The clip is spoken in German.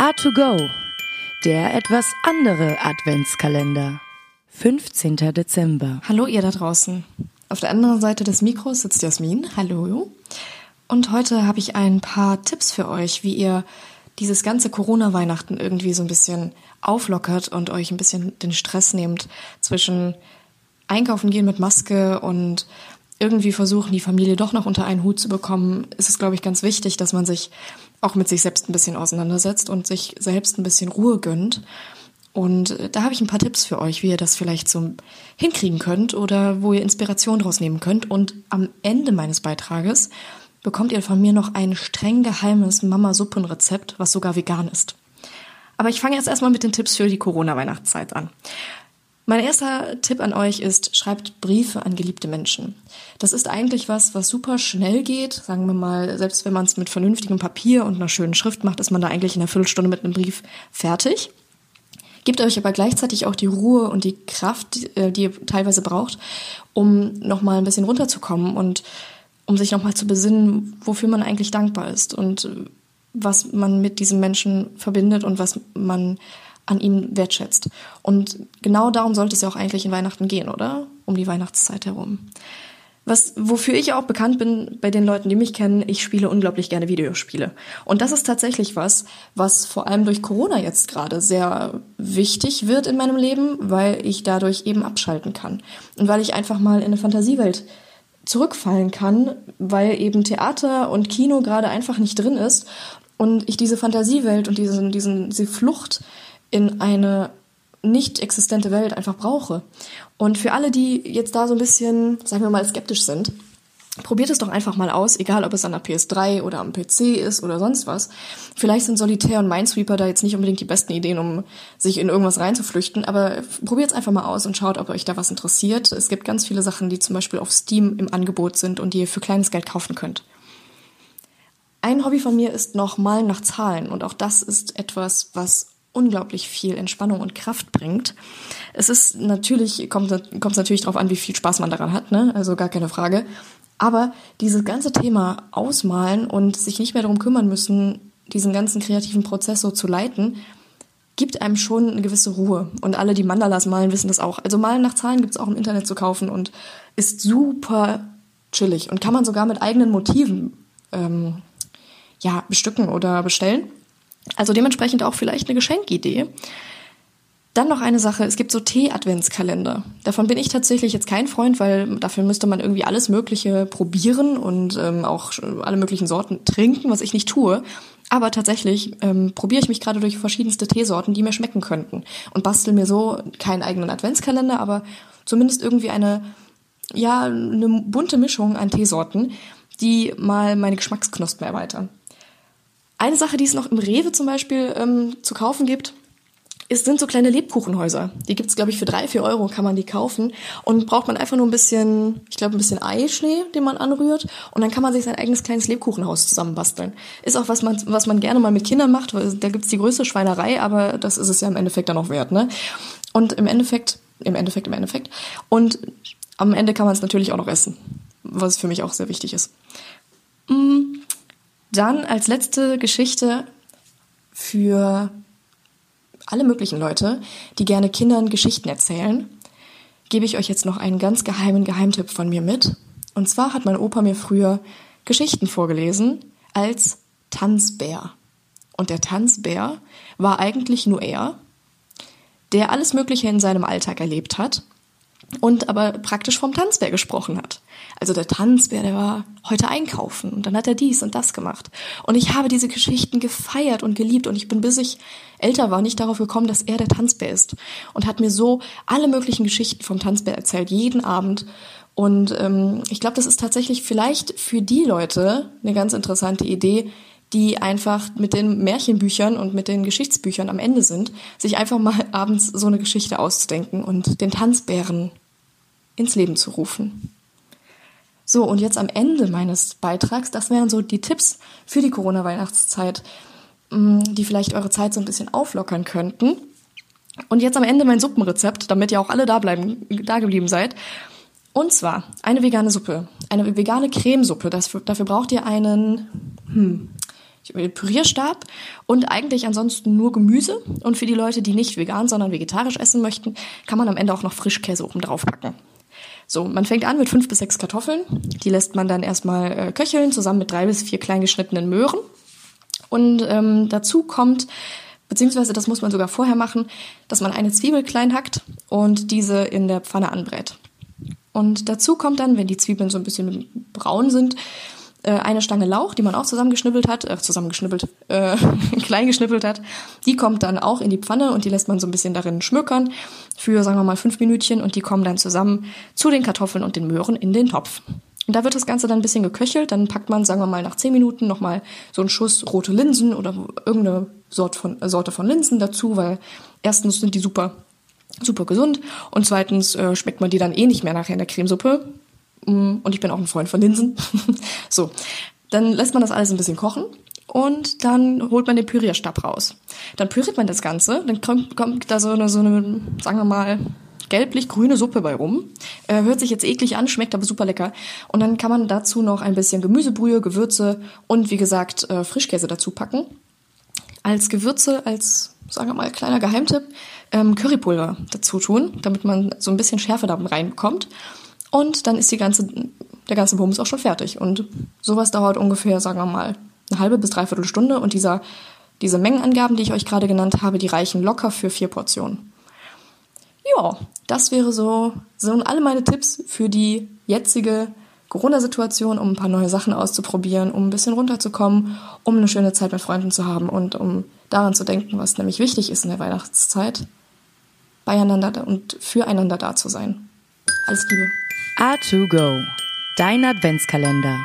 A2Go, der etwas andere Adventskalender. 15. Dezember. Hallo ihr da draußen. Auf der anderen Seite des Mikros sitzt Jasmin. Hallo. Und heute habe ich ein paar Tipps für euch, wie ihr dieses ganze Corona-Weihnachten irgendwie so ein bisschen auflockert und euch ein bisschen den Stress nehmt zwischen Einkaufen gehen mit Maske und irgendwie versuchen, die Familie doch noch unter einen Hut zu bekommen, ist es, glaube ich, ganz wichtig, dass man sich auch mit sich selbst ein bisschen auseinandersetzt und sich selbst ein bisschen Ruhe gönnt. Und äh, da habe ich ein paar Tipps für euch, wie ihr das vielleicht so hinkriegen könnt oder wo ihr Inspiration draus nehmen könnt. Und am Ende meines Beitrages bekommt ihr von mir noch ein streng geheimes Mama-Suppenrezept, was sogar vegan ist. Aber ich fange jetzt erstmal mit den Tipps für die Corona-Weihnachtszeit an. Mein erster Tipp an euch ist, schreibt Briefe an geliebte Menschen. Das ist eigentlich was, was super schnell geht. Sagen wir mal, selbst wenn man es mit vernünftigem Papier und einer schönen Schrift macht, ist man da eigentlich in einer Viertelstunde mit einem Brief fertig. Gebt euch aber gleichzeitig auch die Ruhe und die Kraft, äh, die ihr teilweise braucht, um nochmal ein bisschen runterzukommen und um sich nochmal zu besinnen, wofür man eigentlich dankbar ist und was man mit diesem Menschen verbindet und was man an ihm wertschätzt. Und genau darum sollte es ja auch eigentlich in Weihnachten gehen, oder? Um die Weihnachtszeit herum. Was, wofür ich auch bekannt bin bei den Leuten, die mich kennen, ich spiele unglaublich gerne Videospiele. Und das ist tatsächlich was, was vor allem durch Corona jetzt gerade sehr wichtig wird in meinem Leben, weil ich dadurch eben abschalten kann. Und weil ich einfach mal in eine Fantasiewelt zurückfallen kann, weil eben Theater und Kino gerade einfach nicht drin ist und ich diese Fantasiewelt und diesen, diesen, diese Flucht in eine nicht existente Welt einfach brauche. Und für alle, die jetzt da so ein bisschen, sagen wir mal, skeptisch sind, probiert es doch einfach mal aus, egal ob es an der PS3 oder am PC ist oder sonst was. Vielleicht sind Solitär und Minesweeper da jetzt nicht unbedingt die besten Ideen, um sich in irgendwas reinzuflüchten, aber probiert es einfach mal aus und schaut, ob euch da was interessiert. Es gibt ganz viele Sachen, die zum Beispiel auf Steam im Angebot sind und die ihr für kleines Geld kaufen könnt. Ein Hobby von mir ist noch Malen nach Zahlen und auch das ist etwas, was unglaublich viel Entspannung und Kraft bringt. Es ist natürlich, kommt es natürlich darauf an, wie viel Spaß man daran hat, ne? Also gar keine Frage. Aber dieses ganze Thema ausmalen und sich nicht mehr darum kümmern müssen, diesen ganzen kreativen Prozess so zu leiten, gibt einem schon eine gewisse Ruhe. Und alle, die Mandalas malen, wissen das auch. Also Malen nach Zahlen gibt es auch im Internet zu kaufen und ist super chillig und kann man sogar mit eigenen Motiven ähm, ja, bestücken oder bestellen. Also dementsprechend auch vielleicht eine Geschenkidee. Dann noch eine Sache, es gibt so Tee-Adventskalender. Davon bin ich tatsächlich jetzt kein Freund, weil dafür müsste man irgendwie alles Mögliche probieren und ähm, auch alle möglichen Sorten trinken, was ich nicht tue. Aber tatsächlich ähm, probiere ich mich gerade durch verschiedenste Teesorten, die mir schmecken könnten. Und bastel mir so keinen eigenen Adventskalender, aber zumindest irgendwie eine, ja, eine bunte Mischung an Teesorten, die mal meine Geschmacksknospen erweitern. Eine Sache, die es noch im Rewe zum Beispiel ähm, zu kaufen gibt, ist, sind so kleine Lebkuchenhäuser. Die gibt's glaube ich, für drei, vier Euro kann man die kaufen. Und braucht man einfach nur ein bisschen, ich glaube, ein bisschen Eischnee, den man anrührt. Und dann kann man sich sein eigenes kleines Lebkuchenhaus zusammenbasteln. Ist auch was man, was man gerne mal mit Kindern macht, da gibt's die größte Schweinerei, aber das ist es ja im Endeffekt dann auch wert, ne? Und im Endeffekt, im Endeffekt, im Endeffekt. Und am Ende kann man es natürlich auch noch essen. Was für mich auch sehr wichtig ist. Mm. Dann als letzte Geschichte für alle möglichen Leute, die gerne Kindern Geschichten erzählen, gebe ich euch jetzt noch einen ganz geheimen Geheimtipp von mir mit. Und zwar hat mein Opa mir früher Geschichten vorgelesen als Tanzbär. Und der Tanzbär war eigentlich nur er, der alles Mögliche in seinem Alltag erlebt hat und aber praktisch vom Tanzbär gesprochen hat. Also der Tanzbär, der war heute einkaufen und dann hat er dies und das gemacht. Und ich habe diese Geschichten gefeiert und geliebt und ich bin, bis ich älter war, nicht darauf gekommen, dass er der Tanzbär ist. Und hat mir so alle möglichen Geschichten vom Tanzbär erzählt, jeden Abend. Und ähm, ich glaube, das ist tatsächlich vielleicht für die Leute eine ganz interessante Idee, die einfach mit den Märchenbüchern und mit den Geschichtsbüchern am Ende sind, sich einfach mal abends so eine Geschichte auszudenken und den Tanzbären ins Leben zu rufen. So, und jetzt am Ende meines Beitrags, das wären so die Tipps für die Corona-Weihnachtszeit, mm, die vielleicht eure Zeit so ein bisschen auflockern könnten. Und jetzt am Ende mein Suppenrezept, damit ihr auch alle da bleiben, da geblieben seid. Und zwar eine vegane Suppe, eine vegane Cremesuppe. Das, dafür braucht ihr einen, hm, Pürierstab und eigentlich ansonsten nur Gemüse. Und für die Leute, die nicht vegan, sondern vegetarisch essen möchten, kann man am Ende auch noch Frischkäse oben drauf packen. So, man fängt an mit fünf bis sechs Kartoffeln. Die lässt man dann erstmal äh, köcheln, zusammen mit drei bis vier klein geschnittenen Möhren. Und ähm, dazu kommt, beziehungsweise das muss man sogar vorher machen, dass man eine Zwiebel klein hackt und diese in der Pfanne anbrät. Und dazu kommt dann, wenn die Zwiebeln so ein bisschen braun sind, äh, eine Stange Lauch, die man auch zusammengeschnippelt hat, äh, zusammengeschnippelt, äh, klein geschnippelt hat. Die kommt dann auch in die Pfanne und die lässt man so ein bisschen darin schmökern für, sagen wir mal, fünf Minütchen und die kommen dann zusammen zu den Kartoffeln und den Möhren in den Topf. Und da wird das Ganze dann ein bisschen geköchelt, dann packt man, sagen wir mal, nach zehn Minuten nochmal so einen Schuss rote Linsen oder irgendeine Sorte von, äh, Sorte von Linsen dazu, weil erstens sind die super super gesund und zweitens äh, schmeckt man die dann eh nicht mehr nachher in der Cremesuppe. Mm, und ich bin auch ein Freund von Linsen. so, dann lässt man das alles ein bisschen kochen und dann holt man den Pürierstab raus. Dann püriert man das Ganze, dann kommt, kommt da so eine, so eine, sagen wir mal, gelblich-grüne Suppe bei rum. Äh, hört sich jetzt eklig an, schmeckt aber super lecker. Und dann kann man dazu noch ein bisschen Gemüsebrühe, Gewürze und wie gesagt äh, Frischkäse dazu packen. Als Gewürze, als, sagen wir mal, kleiner Geheimtipp, ähm, Currypulver dazu tun, damit man so ein bisschen Schärfe da reinbekommt. Und dann ist die ganze, der ganze Bums auch schon fertig. Und sowas dauert ungefähr, sagen wir mal, eine halbe bis dreiviertel Stunde. Und dieser, diese Mengenangaben, die ich euch gerade genannt habe, die reichen locker für vier Portionen. Ja, das wäre so, so alle meine Tipps für die jetzige Corona-Situation, um ein paar neue Sachen auszuprobieren, um ein bisschen runterzukommen, um eine schöne Zeit mit Freunden zu haben und um daran zu denken, was nämlich wichtig ist in der Weihnachtszeit, beieinander und füreinander da zu sein. Alles Liebe. A2Go, dein Adventskalender.